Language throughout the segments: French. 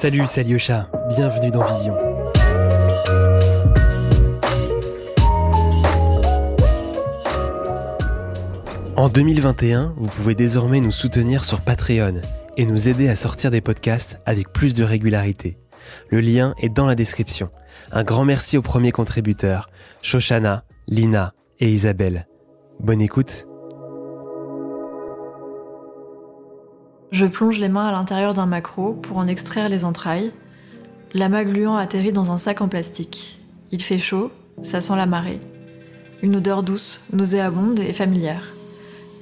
Salut, salut chat, bienvenue dans Vision. En 2021, vous pouvez désormais nous soutenir sur Patreon et nous aider à sortir des podcasts avec plus de régularité. Le lien est dans la description. Un grand merci aux premiers contributeurs, Shoshana, Lina et Isabelle. Bonne écoute. Je plonge les mains à l'intérieur d'un macro pour en extraire les entrailles. L'amas gluant atterrit dans un sac en plastique. Il fait chaud, ça sent la marée. Une odeur douce, nauséabonde et familière.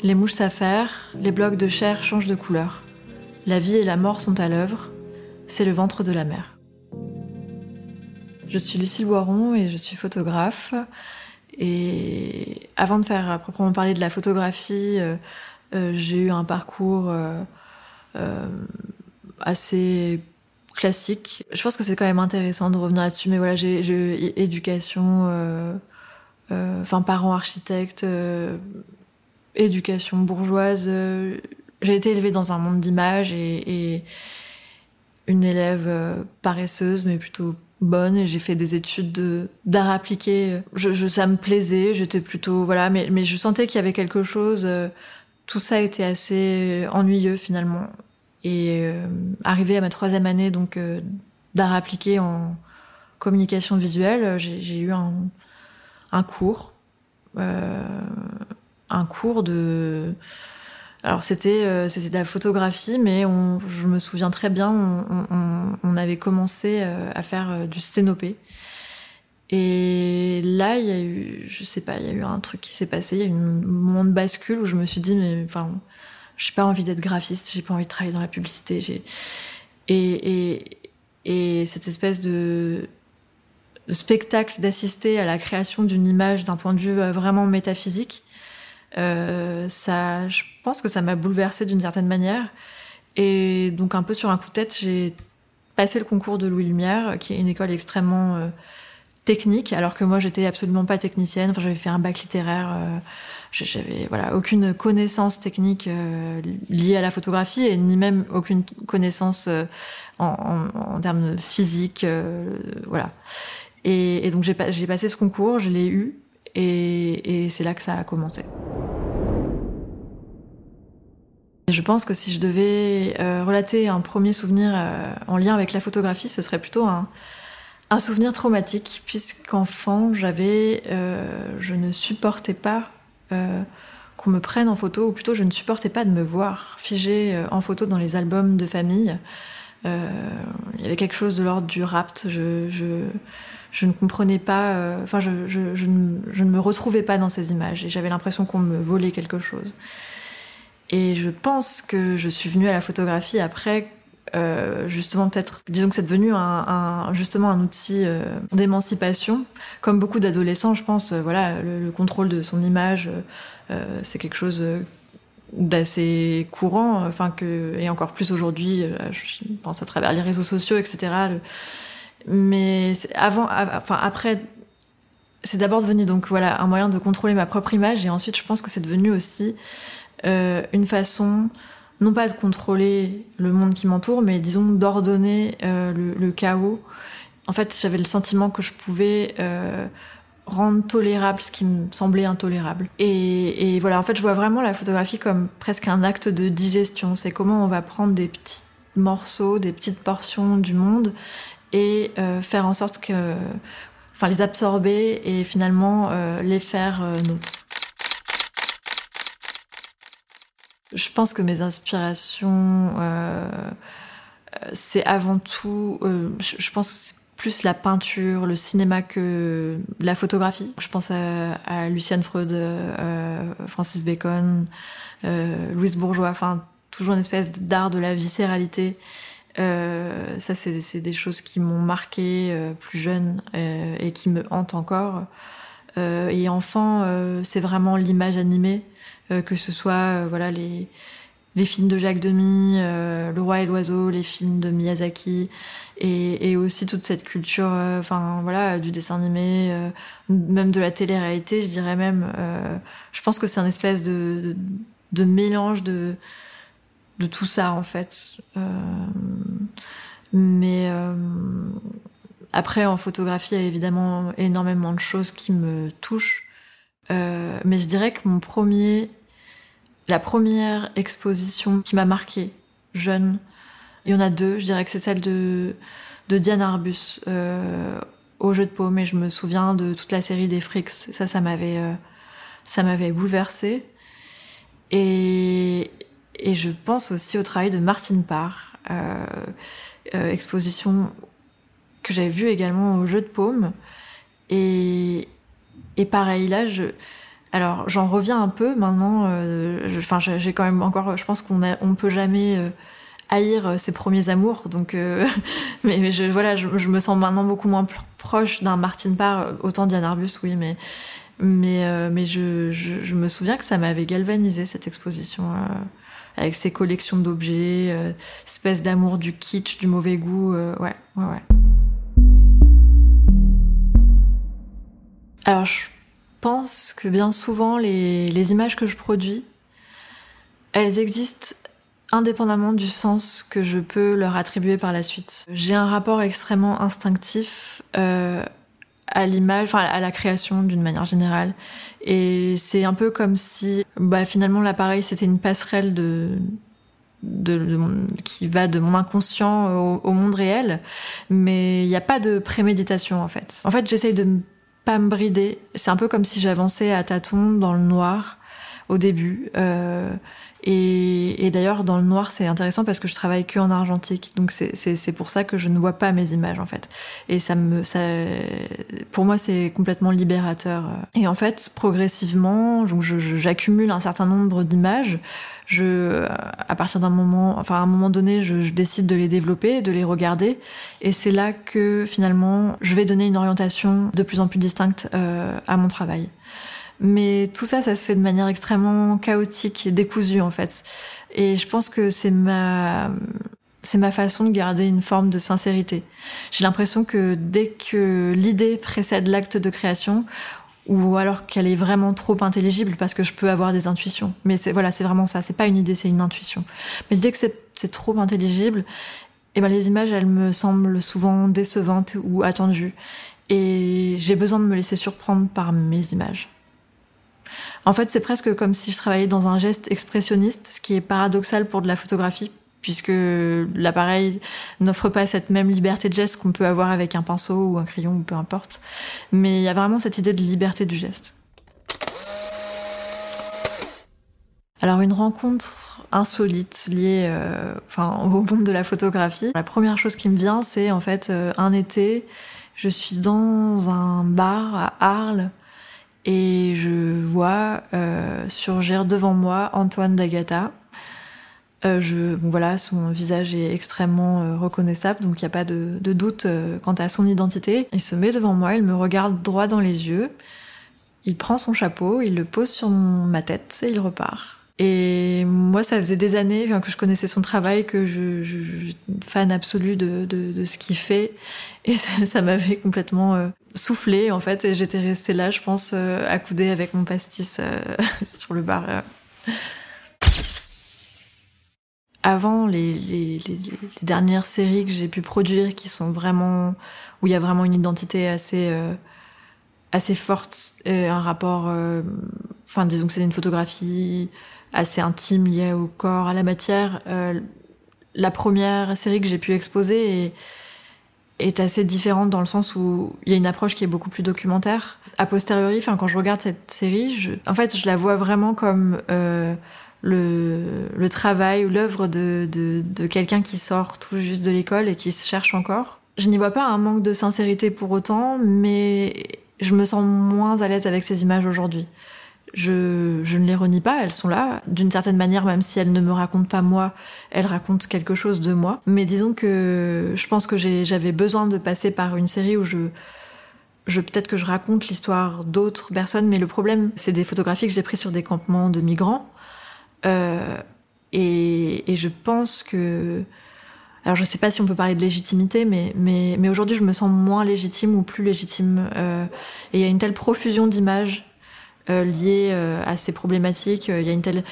Les mouches s'affairent, les blocs de chair changent de couleur. La vie et la mort sont à l'œuvre. C'est le ventre de la mer. Je suis Lucille Boiron et je suis photographe. Et avant de faire à proprement parler de la photographie, euh, euh, j'ai eu un parcours euh, assez classique. Je pense que c'est quand même intéressant de revenir là-dessus, mais voilà, j'ai éducation, enfin parents architectes, éducation bourgeoise. j'ai été élevée dans un monde d'images et, une élève paresseuse, mais plutôt bonne et j'ai fait des études de d'art appliqué. Je, je, ça me plaisait, j'étais plutôt voilà, mais je sentais qu'il y avait quelque chose. Euh, tout ça était assez ennuyeux finalement. Et euh, arrivé à ma troisième année donc euh, d'art appliqué en communication visuelle, j'ai eu un cours, euh, un cours de alors c'était euh, c'était de la photographie, mais je me souviens très bien, on, on, avait commencé euh, à faire euh, du sténopé. Et là, il y a eu, je sais pas, il y a eu un truc qui s'est passé, il y a eu un moment de bascule où je me suis dit, mais enfin, j'ai pas envie d'être graphiste, j'ai pas envie de travailler dans la publicité, j'ai et, et et cette espèce de spectacle d'assister à la création d'une image d'un point de vue vraiment métaphysique euh, ça, je pense que ça m'a bouleversée d'une certaine manière. Et donc un peu sur un coup de tête, j'ai passé le concours de Louis Lumière, qui est une école extrêmement euh, technique, alors que moi j'étais absolument pas technicienne. J'avais fait un bac littéraire. Euh, j'avais voilà aucune connaissance technique euh, liée à la photographie et ni même aucune connaissance euh, en, termes physiques voilà et, donc j'ai passé ce concours je l'ai eu et, c'est là que ça a commencé. Je pense que si je devais relater un premier souvenir en lien avec la photographie, ce serait plutôt un, un souvenir traumatique, puisqu'enfant, j'avais, euh, je ne supportais pas euh, qu'on me prenne en photo, ou plutôt je ne supportais pas de me voir figée euh, en photo dans les albums de famille. Il y avait quelque chose de l'ordre du rapt. Je, je, je ne comprenais pas, enfin, je, je, je ne me retrouvais pas dans ces images, et j'avais l'impression qu'on me volait quelque chose. Et je pense que je suis venue à la photographie après, euh, justement peut-être, disons que c'est devenu un, justement un outil euh, d'émancipation. Comme beaucoup d'adolescents, je pense, euh, voilà, le, le, contrôle de son image, c'est quelque chose d'assez courant, enfin que et encore plus aujourd'hui, je pense à travers les réseaux sociaux, etc. Mais avant, enfin après c'est d'abord devenu donc voilà un moyen de contrôler ma propre image et ensuite je pense que c'est devenu aussi une façon non pas de contrôler le monde qui m'entoure, mais disons d'ordonner euh, le, chaos. En fait, j'avais le sentiment que je pouvais euh, rendre tolérable ce qui me semblait intolérable. Et, voilà, en fait, je vois vraiment la photographie comme presque un acte de digestion. C'est comment on va prendre des petits morceaux, des petites portions du monde et euh, faire en sorte que, enfin, les absorber et finalement les faire nôtres. Je pense que mes inspirations, euh, c'est avant tout, euh, je, pense que c'est plus la peinture, le cinéma que la photographie. Je pense à, à Luciane Freud, euh, Francis Bacon, euh, Louise Bourgeois, enfin toujours une espèce d'art de la viscéralité. Euh, ça, c'est des choses qui m'ont marqué euh, plus jeune et qui me hantent encore. Et enfant, c'est vraiment l'image animée euh, que ce soit euh, voilà les les films de Jacques Demy, euh, Le Roi et l'Oiseau, les films de Miyazaki, et, aussi toute cette culture, euh, enfin voilà, du dessin animé, euh, même de la télé-réalité, je dirais même. je pense que c'est un espèce de, de, de, mélange de de tout ça en fait. Mais euh, après, en photographie, il y a évidemment énormément de choses qui me touchent. Euh, mais je dirais que mon premier, la première exposition qui m'a marquée, jeune, il y en a deux. Je dirais que c'est celle de, Diane Arbus euh, au jeu de paume. Et je me souviens de toute la série des Fricks. Ça, ça m'avait, euh, ça m'avait bouleversée. Et, et je pense aussi au travail de Martine Parr, euh, exposition que j'avais vue également au jeu de paume. Et, et pareil, là, je, alors j'en reviens un peu maintenant. Euh, enfin, j'ai quand même encore. Je pense qu'on on peut jamais euh, haïr ses premiers amours. Donc, euh, mais, je voilà, je, me sens maintenant beaucoup moins proche d'un Martin Parr. Autant Diane Arbus, oui, mais mais euh, mais je, je, je, me souviens que ça m'avait galvanisé cette exposition avec ses collections d'objets, euh, espèce d'amour du kitsch, du mauvais goût. Euh, ouais, ouais, ouais. Alors, je pense que bien souvent, les, images que je produis, elles existent indépendamment du sens que je peux leur attribuer par la suite. J'ai un rapport extrêmement instinctif euh, à l'image, enfin à la création d'une manière générale. Et c'est un peu comme si, bah, finalement, l'appareil c'était une passerelle de, qui va de mon inconscient au, monde réel, mais il n'y a pas de préméditation en fait. En fait, j'essaye de pas me brider. C'est un peu comme si j'avançais à tâtons dans le noir au début. Euh, et, et d'ailleurs, dans le noir, c'est intéressant parce que je travaille que en argentique, donc c'est pour ça que je ne vois pas mes images en fait. Et ça me, ça, pour moi, c'est complètement libérateur. Et en fait, progressivement, j'accumule un certain nombre d'images. Je, à partir d'un moment, enfin à un moment donné, je, je, décide de les développer, de les regarder, et c'est là que finalement, je vais donner une orientation de plus en plus distincte euh, à mon travail. Mais tout ça, ça se fait de manière extrêmement chaotique et décousue en fait. Et je pense que c'est ma c'est ma façon de garder une forme de sincérité. J'ai l'impression que dès que l'idée précède l'acte de création, ou alors qu'elle est vraiment trop intelligible parce que je peux avoir des intuitions. Mais c'est voilà, c'est vraiment ça. C'est pas une idée, c'est une intuition. Mais dès que c'est trop intelligible, eh ben les images, elles me semblent souvent décevantes ou attendues. Et j'ai besoin de me laisser surprendre par mes images. En fait, c'est presque comme si je travaillais dans un geste expressionniste, ce qui est paradoxal pour de la photographie, puisque l'appareil n'offre pas cette même liberté de geste qu'on peut avoir avec un pinceau ou un crayon ou peu importe. Mais il y a vraiment cette idée de liberté du geste. Alors une rencontre insolite liée euh, au monde de la photographie. La première chose qui me vient, c'est en fait euh, un été, je suis dans un bar à Arles et je vois euh, surgir devant moi Antoine D'Agata. Euh, je, voilà, son visage est extrêmement euh, reconnaissable, donc il n'y a pas de, doute quant à son identité. Il se met devant moi, il me regarde droit dans les yeux, il prend son chapeau, il le pose sur ma tête et il repart. Et moi, ça faisait des années que je connaissais son travail, que je, je, je fan absolue de, de, de ce qu'il fait. Et ça, ça m'avait complètement euh, soufflé, en fait. Et j'étais restée là, je pense, euh, accoudée avec mon pastis euh, sur le bar. Euh. Avant les, les, les, dernières séries que j'ai pu produire, qui sont vraiment. où il y a vraiment une identité assez. Euh, assez forte, un rapport. Enfin, disons que c'est une photographie assez intime liée au corps, à la matière. Euh, la première série que j'ai pu exposer est, est, assez différente dans le sens où il y a une approche qui est beaucoup plus documentaire. A posteriori, enfin quand je regarde cette série, je, en fait, je la vois vraiment comme euh, le, le, travail ou l'œuvre de, de, de quelqu'un qui sort tout juste de l'école et qui se cherche encore. Je n'y vois pas un manque de sincérité pour autant, mais je me sens moins à l'aise avec ces images aujourd'hui. Je, je, ne les renie pas, elles sont là. D'une certaine manière, même si elles ne me racontent pas moi, elles racontent quelque chose de moi. Mais disons que je pense que j'avais besoin de passer par une série où je, je peut-être que je raconte l'histoire d'autres personnes, mais le problème, c'est des photographies que j'ai prises sur des campements de migrants. Euh, et, et, je pense que... Alors je sais pas si on peut parler de légitimité, mais, mais, mais aujourd'hui je me sens moins légitime ou plus légitime. Euh, et il y a une telle profusion d'images liées euh, à ces problématiques. Il y a une telle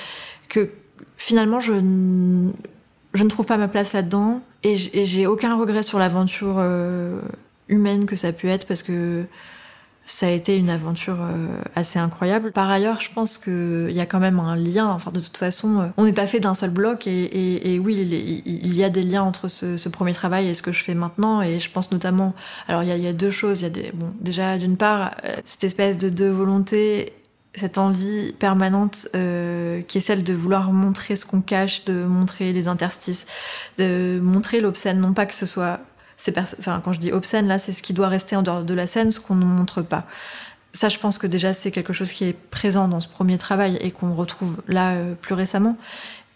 que finalement je, je ne trouve pas ma place là-dedans et j'ai aucun regret sur l'aventure humaine que ça a pu être parce que ça a été une aventure euh, assez incroyable. Par ailleurs, je pense qu'il y a quand même un lien. Enfin, de toute façon, euh, on n'est pas fait d'un seul bloc. Et, oui, il, y a des liens entre ce, premier travail et ce que je fais maintenant. Et je pense notamment. Alors, il y a, deux choses. Il y a bon, déjà, d'une part, euh, cette espèce de, de volonté cette envie permanente qui est celle de vouloir montrer ce qu'on cache, de montrer les interstices, de montrer l'obscène, non pas que ce soit enfin, quand je dis obscène, là, c'est ce qui doit rester en dehors de la scène, ce qu'on ne montre pas. Ça, je pense que déjà, c'est quelque chose qui est présent dans ce premier travail et qu'on retrouve là euh, plus récemment.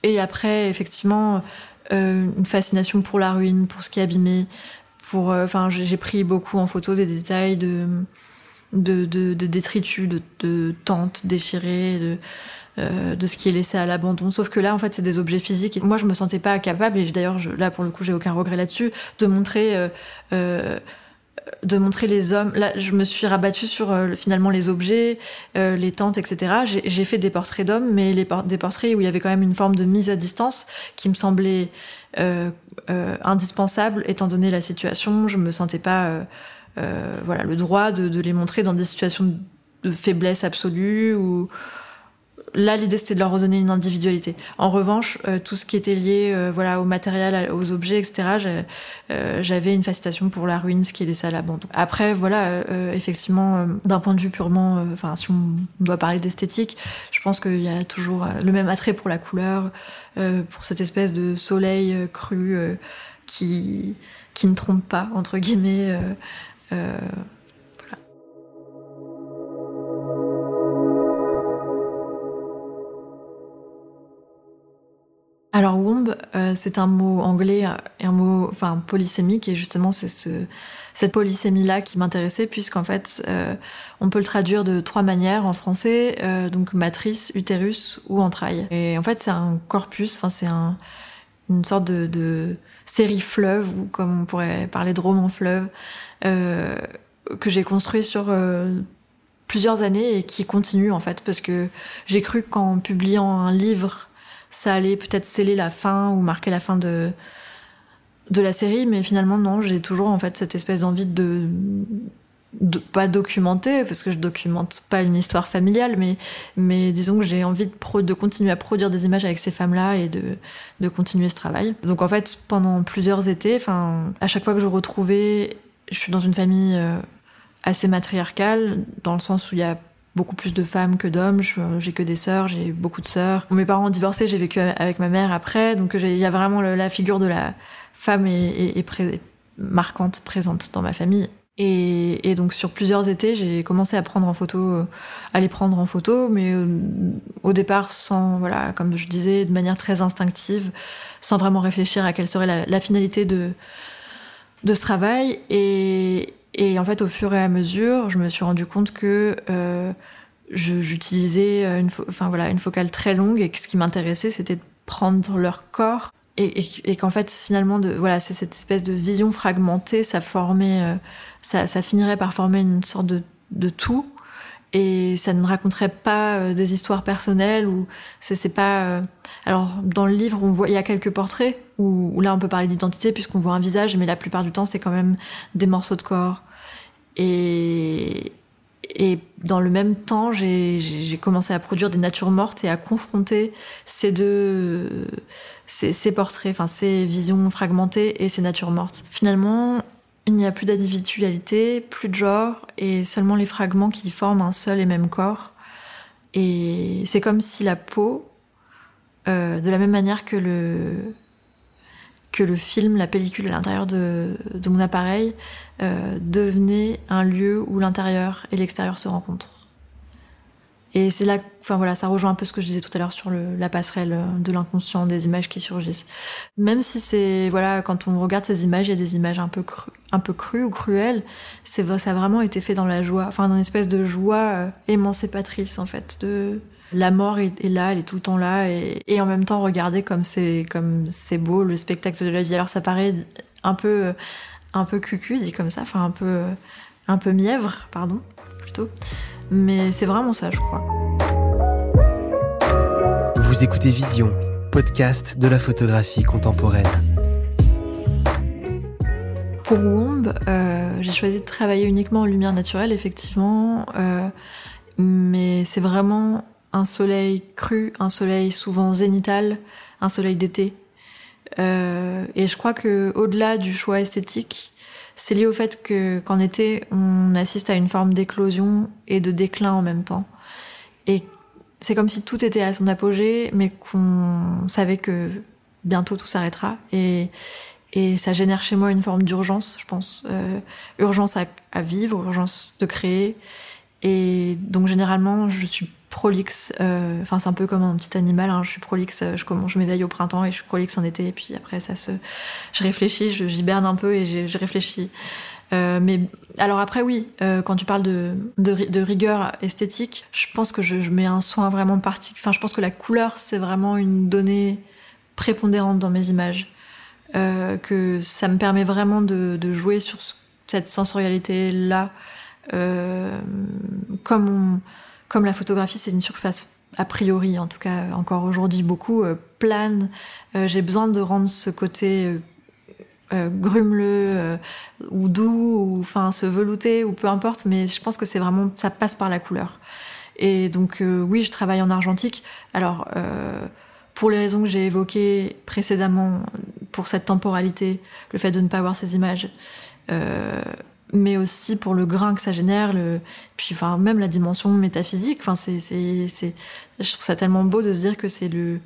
Et après, effectivement, euh, une fascination pour la ruine, pour ce qui est abîmé. Pour, euh, enfin, j'ai pris beaucoup en photo des détails de, de, de, détritus, de, de tentes déchirées, de, euh, de ce qui est laissé à l'abandon. Sauf que là, en fait, c'est des objets physiques. Et moi, je me sentais pas capable, et d'ailleurs, là, pour le coup, j'ai aucun regret là-dessus, de montrer. Euh, euh, de montrer les hommes. Là, je me suis rabattue sur finalement les objets, les tentes, etc. J'ai fait des portraits d'hommes, mais les des portraits où il y avait quand même une forme de mise à distance qui me semblait indispensable, étant donné la situation. Je me sentais pas, voilà, le droit de, de, les montrer dans des situations de faiblesse absolue ou Là, l'idée c'était de leur redonner une individualité. En revanche, euh, tout ce qui était lié, euh, voilà, au matériel, aux objets, etc. Euh, j'avais une fascination pour la ruine, ce qui est laissé à l'abandon. Après, voilà, effectivement, d'un point de vue purement, enfin, si on doit parler d'esthétique, je pense qu'il y a toujours le même attrait pour la couleur, pour cette espèce de soleil cru qui qui ne trompe pas entre guillemets. Alors womb, euh, c'est un mot anglais et un mot enfin polysémique et justement c'est ce, cette polysémie là qui m'intéressait puisqu'en fait euh, on peut le traduire de trois manières en français euh, donc matrice, utérus ou entraille. Et en fait c'est un corpus, enfin c'est un, une sorte de, série fleuve ou comme on pourrait parler de roman fleuve que j'ai construit sur plusieurs années et qui continue en fait. Parce que j'ai cru qu'en publiant un livre ça allait peut-être sceller la fin ou marquer la fin de de la série, mais finalement non, j'ai toujours en fait cette espèce d'envie de, pas documenter parce que je documente pas une histoire familiale, mais mais disons que j'ai envie de, continuer à produire des images avec ces femmes-là et de de continuer ce travail. Donc en fait pendant plusieurs étés, enfin à chaque fois que je retrouvais, je suis dans une famille euh, assez matriarcale dans le sens où il y a beaucoup plus de femmes que d'hommes. J'ai que des sœurs, j'ai beaucoup de sœurs. Mes parents ont divorcé, j'ai vécu avec ma mère après, donc il y a vraiment la figure de la femme est, marquante, présente dans ma famille. Et, donc sur plusieurs étés, j'ai commencé à prendre en photo, à les prendre en photo, mais euh, au départ sans, voilà, comme je disais, de manière très instinctive, sans vraiment réfléchir à quelle serait la, finalité de ce travail. Et, en fait, au fur et à mesure, je me suis rendu compte que euh, j'utilisais une, enfin, voilà, une focale très longue et que ce qui m'intéressait, c'était de prendre leur corps et, qu'en fait, finalement, voilà, c'est cette espèce de vision fragmentée, ça formait, euh, ça, finirait par former une sorte de, tout et ça ne raconterait pas euh, des histoires personnelles ou c'est pas euh, alors dans le livre on voit il y a quelques portraits où, là on peut parler d'identité puisqu'on voit un visage mais la plupart du temps c'est quand même des morceaux de corps. Et dans le même temps j'ai commencé à produire des natures mortes et à confronter ces deux ces portraits enfin ces visions fragmentées et ces natures mortes. Finalement il n'y a plus d'individualité, plus de genre, et seulement les fragments qui forment un seul et même corps. Et c'est comme si la peau, euh, de la même manière que le, film, la pellicule à l'intérieur de, de, mon appareil, euh, devenait un lieu où l'intérieur et l'extérieur se rencontrent. Et c'est là, enfin voilà, ça rejoint un peu ce que je disais tout à l'heure sur la passerelle euh, de l'inconscient, des images qui surgissent. Même si c'est, voilà, quand on regarde ces images, il y a des images un peu crues, un peu crues ou cruelles. C'est, ça a vraiment été fait dans la joie, enfin dans une espèce de joie euh, émancipatrice en fait. La mort est, là, elle est tout le temps là, et, et en même temps regarder comme c'est, comme c'est beau le spectacle de la vie. Alors ça paraît un peu, euh, un peu cucu dit comme ça, enfin un peu, un peu mièvre, pardon, plutôt. Mais c'est vraiment ça, je crois. Vous écoutez Vision, podcast de la photographie contemporaine. Pour Womb, euh, j'ai choisi de travailler uniquement en lumière naturelle, effectivement, euh, mais c'est vraiment un soleil cru, un soleil souvent zénital, un soleil d'été. Euh, et je crois que au-delà du choix esthétique, c'est lié au fait que qu'en été, on assiste à une forme d'éclosion et de déclin en même temps. Et c'est comme si tout était à son apogée, mais qu'on savait que bientôt tout s'arrêtera. Et, et ça génère chez moi une forme d'urgence, je pense. Euh, urgence à, à, vivre, urgence de créer. Et donc généralement, je suis prolixe. Euh, enfin, c'est un peu comme un petit animal. Hein, je suis prolixe. Je, je m'éveille au printemps et je suis prolixe en été. Et puis après, ça se, je réfléchis, je j'hiberne un peu et je, réfléchis. Euh, mais alors après oui, euh, quand tu parles de, de, rigueur esthétique, je pense que je, mets un soin vraiment particulier. Enfin, je pense que la couleur c'est vraiment une donnée prépondérante dans mes images. Euh, que ça me permet vraiment de, de jouer sur cette sensorialité là, euh, comme on, comme la photographie c'est une surface a priori, en tout cas encore aujourd'hui beaucoup euh, plane. Euh, j'ai besoin de rendre ce côté euh, grumeleux ou doux ou enfin se ou peu importe mais je pense que c'est vraiment ça passe par la couleur et donc oui je travaille en argentique alors pour les raisons que j'ai évoquées précédemment pour cette temporalité le fait de ne pas voir ces images mais aussi pour le grain que ça génère puis enfin même la dimension métaphysique enfin c'est c'est c'est je trouve ça tellement beau de se dire que c'est le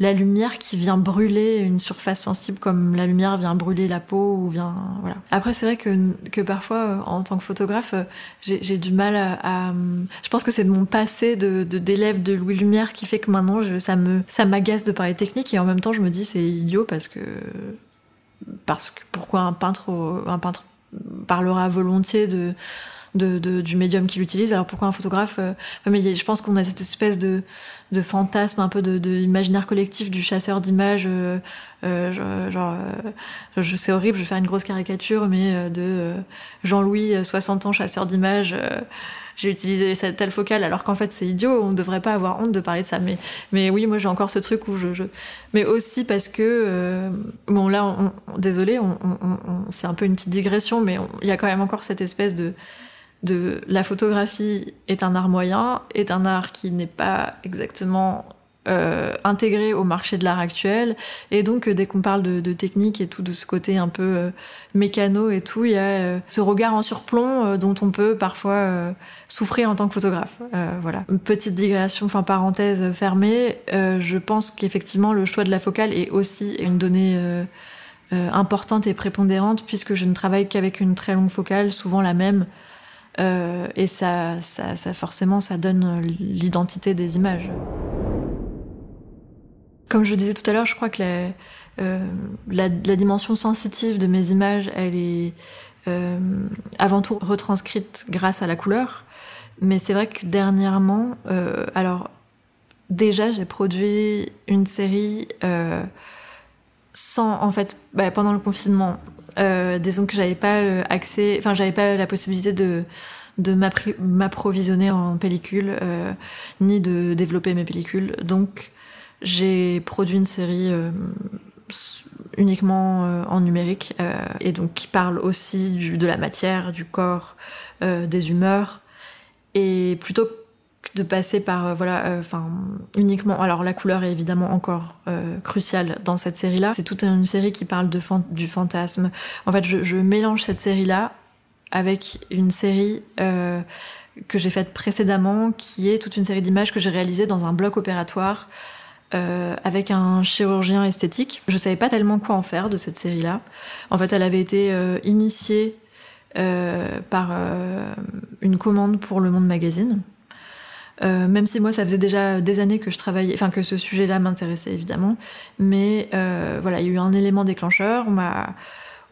la lumière qui vient brûler une surface sensible comme la lumière vient brûler la peau ou vient voilà. Après c'est vrai que que parfois euh, en tant que photographe euh, j'ai du mal à, à je pense que c'est de mon passé de d'élève de, Louis Lumière qui fait que maintenant je ça me ça m'agace de parler technique et en même temps je me dis c'est idiot parce que parce pourquoi un peintre un peintre parlera volontiers de de, du médium qu'il utilise. Alors pourquoi un photographe euh, Mais je pense qu'on a cette espèce de, de fantasme, un peu de, imaginaire collectif du chasseur d'images. Euh, euh, genre, je c'est horrible, je vais faire une grosse caricature, mais de Jean-Louis, 60 ans, chasseur d'images. J'ai utilisé cette telle focale alors qu'en fait c'est idiot on ne devrait pas avoir honte de parler de ça. Mais mais oui moi j'ai encore ce truc où je, mais aussi parce que euh, bon là on, désolé c'est un peu une petite digression mais il y a quand même encore cette espèce de de la photographie est un art moyen, est un art qui n'est pas exactement euh, intégré au marché de l'art actuel. Et donc, euh, dès qu'on parle de, technique et tout, de ce côté un peu euh, mécano et tout, il y a euh, ce regard en surplomb dont on peut parfois souffrir en tant que photographe. voilà. Une petite digression, enfin parenthèse fermée. je pense qu'effectivement, le choix de la focale est aussi une donnée importante et prépondérante puisque je ne travaille qu'avec une très longue focale, souvent la même. Et ça, ça, ça, forcément, ça donne l'identité des images. Comme je disais tout à l'heure, je crois que la, euh, dimension sensitive de mes images, elle est euh, avant tout retranscrite grâce à la couleur. Mais c'est vrai que dernièrement, euh, alors déjà j'ai produit une série sans, en fait, bah, pendant le confinement, disons que j'avais pas accès, enfin j'avais pas la possibilité de de m'approvisionner en pellicule ni de développer mes pellicules. Donc j'ai produit une série euh, uniquement euh, en numérique euh, et donc qui parle aussi de la matière, du corps, des humeurs. Et plutôt que de passer par voilà enfin uniquement alors la couleur est évidemment encore cruciale dans cette série là c'est toute une série qui parle de du fantasme en fait je, mélange cette série là avec une série que j'ai faite précédemment qui est toute une série d'images que j'ai réalisées dans un bloc opératoire euh, avec un chirurgien esthétique. Je savais pas tellement quoi en faire de cette série là en fait elle avait été euh, initiée euh, par une commande pour le monde magazine. Euh, même si moi ça faisait déjà des années que je travaillais, enfin que ce sujet-là m'intéressait évidemment, mais euh, voilà, il y a eu un élément déclencheur. On m'a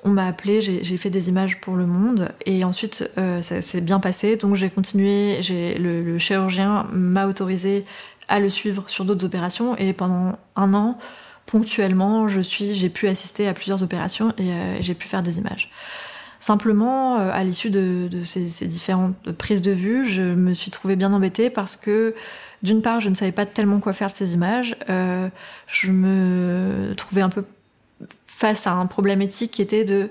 on m'a appelé, j'ai fait des images pour le monde. Et ensuite euh, ça s'est bien passé, donc j'ai continué. Le, le chirurgien m'a autorisé à le suivre sur d'autres opérations et pendant un an ponctuellement je suis j'ai pu assister à plusieurs opérations et euh, j'ai pu faire des images. Simplement, euh, à l'issue de, ces, différentes prises de vue, je me suis trouvée bien embêtée parce que, d'une part, je ne savais pas tellement quoi faire de ces images. Euh, je me trouvais un peu face à un problème éthique qui était de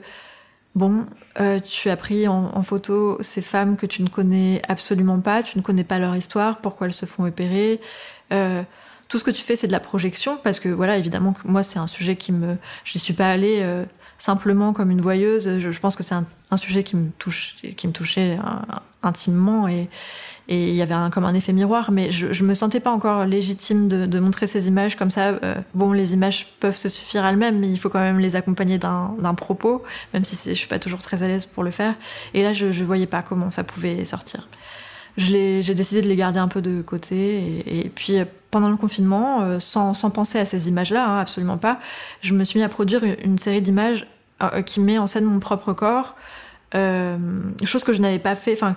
Bon, euh, tu as pris en, photo ces femmes que tu ne connais absolument pas, tu ne connais pas leur histoire, pourquoi elles se font opérer. Euh, tout ce que tu fais, c'est de la projection, parce que voilà, évidemment, moi, c'est un sujet qui me, je n'y suis pas allée euh, simplement comme une voyeuse. Je, pense que c'est un, sujet qui me touche, qui me touchait intimement et, il y avait comme un effet miroir, mais je, je me sentais pas encore légitime de, montrer ces images comme ça. Euh, bon, les images peuvent se suffire elles-mêmes, mais il faut quand même les accompagner d'un propos, même si je suis pas toujours très à l'aise pour le faire. Et là, je, je voyais pas comment ça pouvait sortir. J'ai décidé de les garder un peu de côté, et, puis euh, pendant le confinement, euh, sans, sans, penser à ces images-là, hein, absolument pas, je me suis mis à produire une, série d'images qui met en scène mon propre corps. Euh, chose que je n'avais pas fait, enfin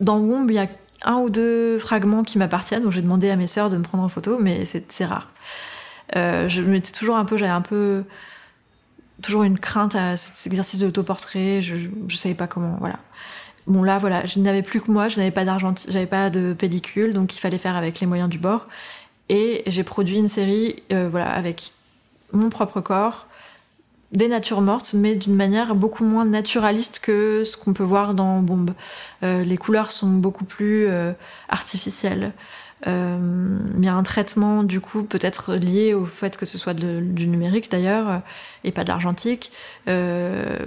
dans Womb, il y a un ou deux fragments qui m'appartiennent, donc j'ai demandé à mes sœurs de me prendre en photo, mais c'est rare. Euh, je m'étais toujours un peu, j'avais un peu toujours une crainte à cet exercice de l'autoportrait, je, je savais pas comment, voilà. Bon là voilà, je n'avais plus que moi, je n'avais pas d'argent, j'avais pas de pellicule, donc il fallait faire avec les moyens du bord. Et j'ai produit une série, euh, voilà, avec mon propre corps, des natures mortes, mais d'une manière beaucoup moins naturaliste que ce qu'on peut voir dans Bombe. Euh, les couleurs sont beaucoup plus euh, artificielles. Euh, il y a un traitement du coup peut-être lié au fait que ce soit du numérique d'ailleurs et pas de l'argentique. Euh,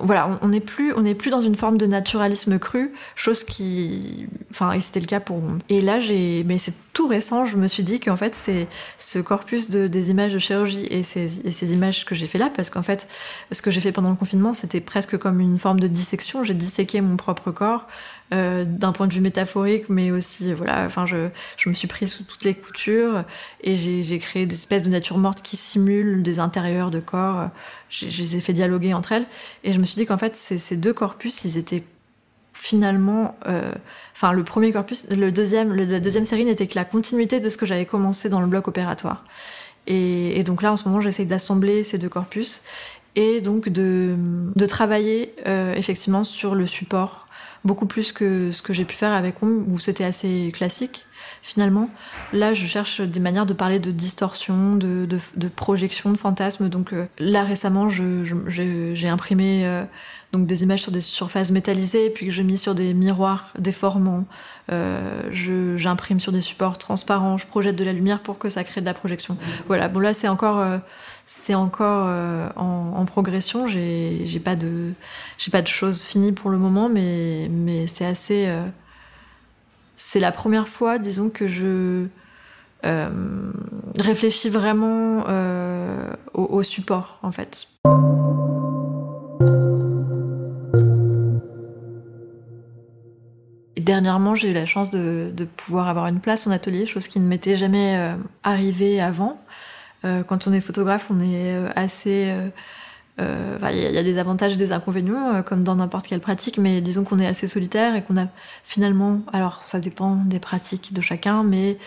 voilà, on n'est plus, on n'est plus dans une forme de naturalisme cru, chose qui, enfin, c'était le cas pour. Et là, j'ai, mais c'est tout récent, je me suis dit qu'en fait, c'est ce corpus de, des images de chirurgie et ces, et ces images que j'ai fait là, parce qu'en fait, ce que j'ai fait pendant le confinement, c'était presque comme une forme de dissection. J'ai disséqué mon propre corps euh, d'un point de vue métaphorique, mais aussi, voilà, enfin, je, je me suis pris sous toutes les coutures et j'ai créé des espèces de natures mortes qui simulent des intérieurs de corps. Je, les ai fait dialoguer entre elles et je me suis dit qu'en fait, ces, deux corpus, ils étaient finalement, euh, enfin, le premier corpus, le deuxième, la deuxième série n'était que la continuité de ce que j'avais commencé dans le bloc opératoire. Et, donc là, en ce moment, j'essaye d'assembler ces deux corpus et donc de, travailler euh, effectivement sur le support beaucoup plus que ce que j'ai pu faire avec Home, où c'était assez classique finalement. Là, je cherche des manières de parler de distorsion, de, de, de projection, de fantasme. Donc euh, là, récemment, j'ai je, imprimé euh, donc des images sur des surfaces métallisées, puis que j'ai mis sur des miroirs déformants. Euh, J'imprime sur des supports transparents, je projette de la lumière pour que ça crée de la projection. Voilà, bon là, c'est encore... Euh, c'est encore euh, en, en, progression. J'ai pas de j'ai pas de choses finies pour le moment, mais mais c'est assez. Euh, c'est la première fois, disons que je euh, réfléchis vraiment euh, au, support en fait. Dernièrement, j'ai eu la chance de, pouvoir avoir une place en atelier, chose qui ne m'était jamais euh, arrivée avant. Quand on est photographe, on est euh, euh, il y, a des avantages et des inconvénients, comme dans n'importe quelle pratique, mais disons qu'on est assez solitaire et qu'on a finalement, alors ça dépend des pratiques de chacun, mais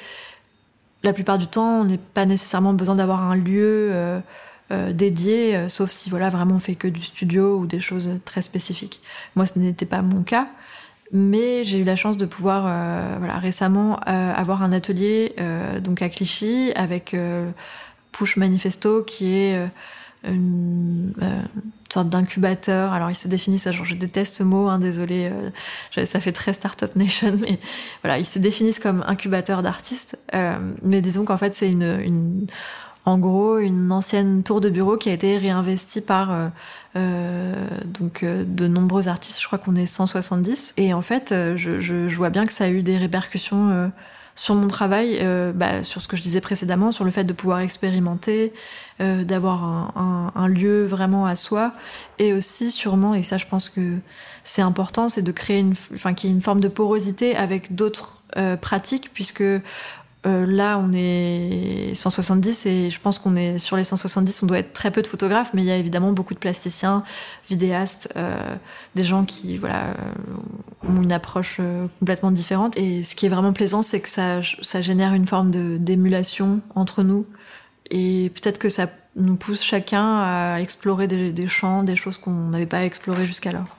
la plupart du temps, on n'est pas nécessairement besoin d'avoir un lieu euh, euh, dédié, sauf si voilà vraiment on fait que du studio ou des choses très spécifiques. Moi, ce n'était pas mon cas, mais j'ai eu la chance de pouvoir, voilà, récemment avoir un atelier donc à Clichy avec Push Manifesto qui est une, euh, sorte d'incubateur. Alors, ils se définissent, genre, je déteste ce mot, hein, désolé, euh, ça fait très Startup Nation, mais voilà, ils se définissent comme incubateur d'artistes. Euh, mais disons qu'en fait, c'est une, en gros, une ancienne tour de bureau qui a été réinvestie par donc de nombreux artistes. Je crois qu'on est 170. Et en fait, je, vois bien que ça a eu des répercussions sur mon travail, euh, bah, sur ce que je disais précédemment, sur le fait de pouvoir expérimenter, euh, d'avoir un, lieu vraiment à soi, et aussi sûrement, et ça je pense que c'est important, c'est de créer une, enfin forme de porosité avec d'autres euh, pratiques, puisque euh, là, on est 170 et je pense qu'on est sur les 170, on doit être très peu de photographes, mais il y a évidemment beaucoup de plasticiens, vidéastes, euh, des gens qui voilà euh, ont une approche complètement différente. Et ce qui est vraiment plaisant, c'est que ça, ça génère une forme d'émulation entre nous et peut-être que ça nous pousse chacun à explorer des, des champs, des choses qu'on n'avait pas explorées jusqu'alors.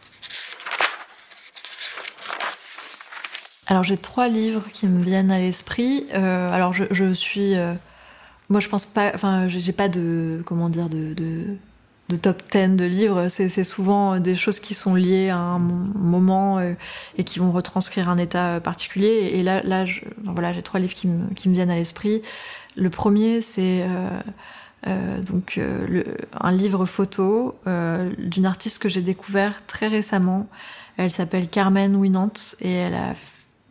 Alors j'ai trois livres qui me viennent à l'esprit. Euh, alors je, suis, euh, moi je pense pas, enfin j'ai pas de, comment dire, de, top 10 de livres, c'est souvent des choses qui sont liées à un moment et qui vont retranscrire un état particulier. Et là, là, voilà, j'ai trois livres qui me, viennent à l'esprit. Le premier, c'est euh, donc euh, un livre photo euh, d'une artiste que j'ai découvert très récemment. Elle s'appelle Carmen Winant et elle a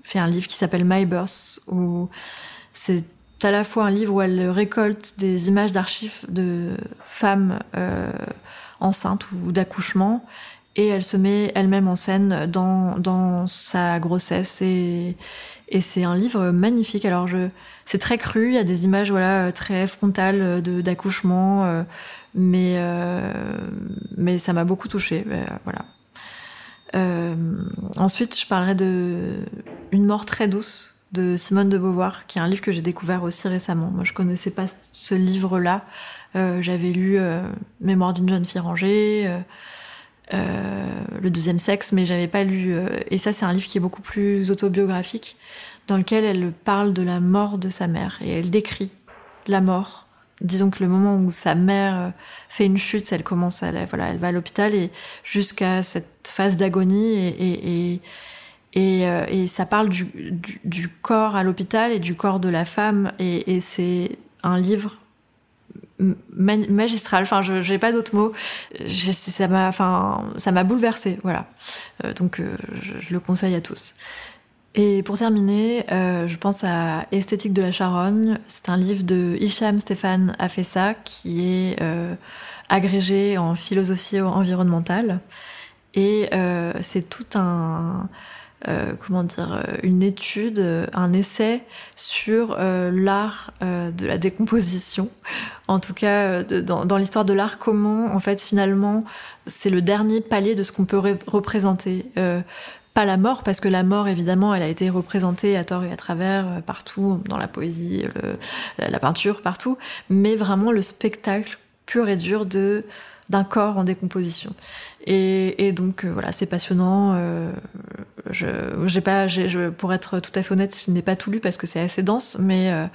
fait un livre qui s'appelle My Birth où c'est à la fois un livre où elle récolte des images d'archives de femmes euh, enceintes ou d'accouchement et elle se met elle-même en scène dans, dans sa grossesse et, et c'est un livre magnifique. Alors je, c'est très cru, il y a des images voilà très frontales de d'accouchement, euh, mais euh, mais ça m'a beaucoup touchée. Voilà. Ensuite, je parlerai de Une mort très douce de Simone de Beauvoir, qui est un livre que j'ai découvert aussi récemment. Moi, je connaissais pas ce livre-là. J'avais lu Mémoire d'une jeune fille rangée. Euh, le deuxième sexe, mais j'avais pas lu. Euh, et ça, c'est un livre qui est beaucoup plus autobiographique, dans lequel elle parle de la mort de sa mère et elle décrit la mort. Disons que le moment où sa mère euh, fait une chute, elle commence à, voilà, elle va à l'hôpital et jusqu'à cette phase d'agonie et, et, et, et, ça parle du, du, corps à l'hôpital et du corps de la femme et, c'est un livre magistral. Enfin, je n'ai pas d'autres mots. ça m'a, enfin, ça m'a bouleversé. Voilà. Euh, donc, euh, je, le conseille à tous. Et pour terminer, euh, je pense à Esthétique de la Charogne. C'est un livre de Hicham Stéphane Afessa qui est agrégé en philosophie environnementale. Et c'est tout un euh, comment dire, euh, une étude, euh, un essai sur l'art de la décomposition. En tout cas, dans, l'histoire de l'art, comment, en fait, finalement, c'est le dernier palier de ce qu'on peut représenter. Pas la mort, parce que la mort, évidemment, elle a été représentée à tort et à travers, partout, dans la poésie, la, peinture, partout, mais vraiment le spectacle pur et dur de d'un corps en décomposition. Et, donc voilà, c'est passionnant. je, j'ai pas, je, pour être tout à fait honnête, je n'ai pas tout lu parce que c'est assez dense, mais euh,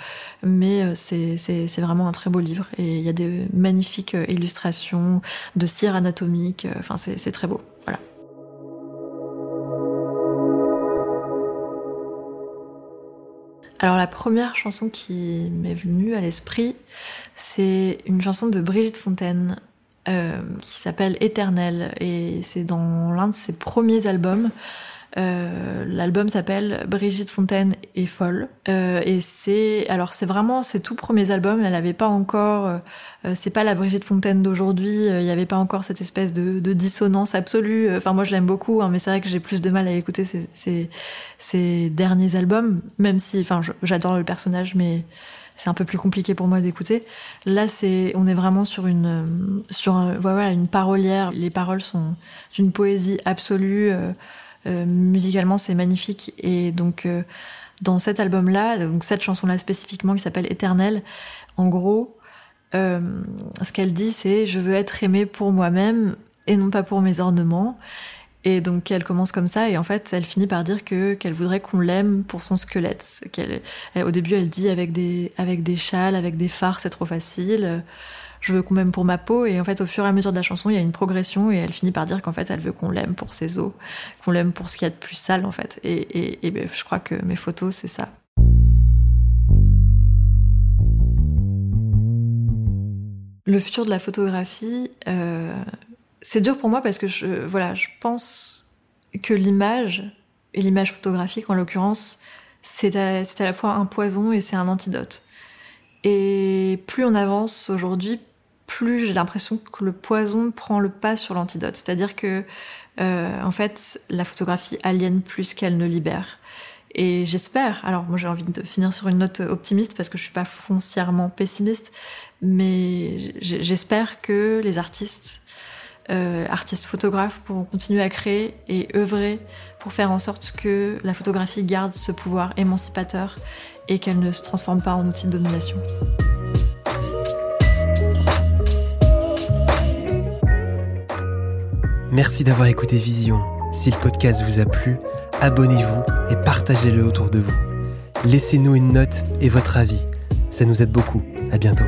mais euh, c'est, vraiment un très beau livre et il y a des magnifiques euh, illustrations de cire anatomique. Enfin, c'est très beau. Alors la première chanson qui m'est venue à l'esprit, c'est une chanson de Brigitte Fontaine qui s'appelle Éternel et c'est dans l'un de ses premiers albums. Euh, l'album s'appelle Brigitte Fontaine est folle euh, et c'est alors c'est vraiment ses tout premiers albums. Elle avait pas encore, euh, c'est pas la Brigitte Fontaine d'aujourd'hui. Il y avait pas encore cette espèce de, de dissonance absolue. Enfin moi je l'aime beaucoup, hein, mais c'est vrai que j'ai plus de mal à écouter ses, derniers albums, même si enfin j'adore le personnage, mais c'est un peu plus compliqué pour moi d'écouter. Là, c'est, on est vraiment sur une, sur voilà, une parolière. Les paroles sont d'une poésie absolue. Euh, musicalement, c'est magnifique. Et donc, euh, dans cet album-là, donc cette chanson-là spécifiquement qui s'appelle Éternel, en gros, euh, ce qu'elle dit, c'est je veux être aimée pour moi-même et non pas pour mes ornements. Et donc elle commence comme ça et en fait elle finit par dire que qu'elle voudrait qu'on l'aime pour son squelette. Au début elle dit avec des avec des châles, avec des phares c'est trop facile je veux qu'on m'aime pour ma peau. Et en fait, au fur et à mesure de la chanson, il y a une progression et elle finit par dire qu'en fait, elle veut qu'on l'aime pour ses os, qu'on l'aime pour ce qu'il y a de plus sale, en fait. Et, ben, je crois que mes photos, c'est ça. Le futur de la photographie, euh, c'est dur pour moi parce que je, voilà, je pense que l'image, et l'image photographique en l'occurrence, c'est à, à la fois un poison et c'est un antidote. Et plus on avance aujourd'hui, plus j'ai l'impression que le poison prend le pas sur l'antidote. C'est-à-dire que, euh, en fait, la photographie aliène plus qu'elle ne libère. Et j'espère, alors moi j'ai envie de finir sur une note optimiste parce que je suis pas foncièrement pessimiste, mais j'espère que les artistes, euh, artistes photographes pourront continuer à créer et œuvrer pour faire en sorte que la photographie garde ce pouvoir émancipateur et qu'elle ne se transforme pas en outil de domination. Merci d'avoir écouté Vision. Si le podcast vous a plu, abonnez-vous et partagez-le autour de vous. Laissez-nous une note et votre avis. Ça nous aide beaucoup. À bientôt.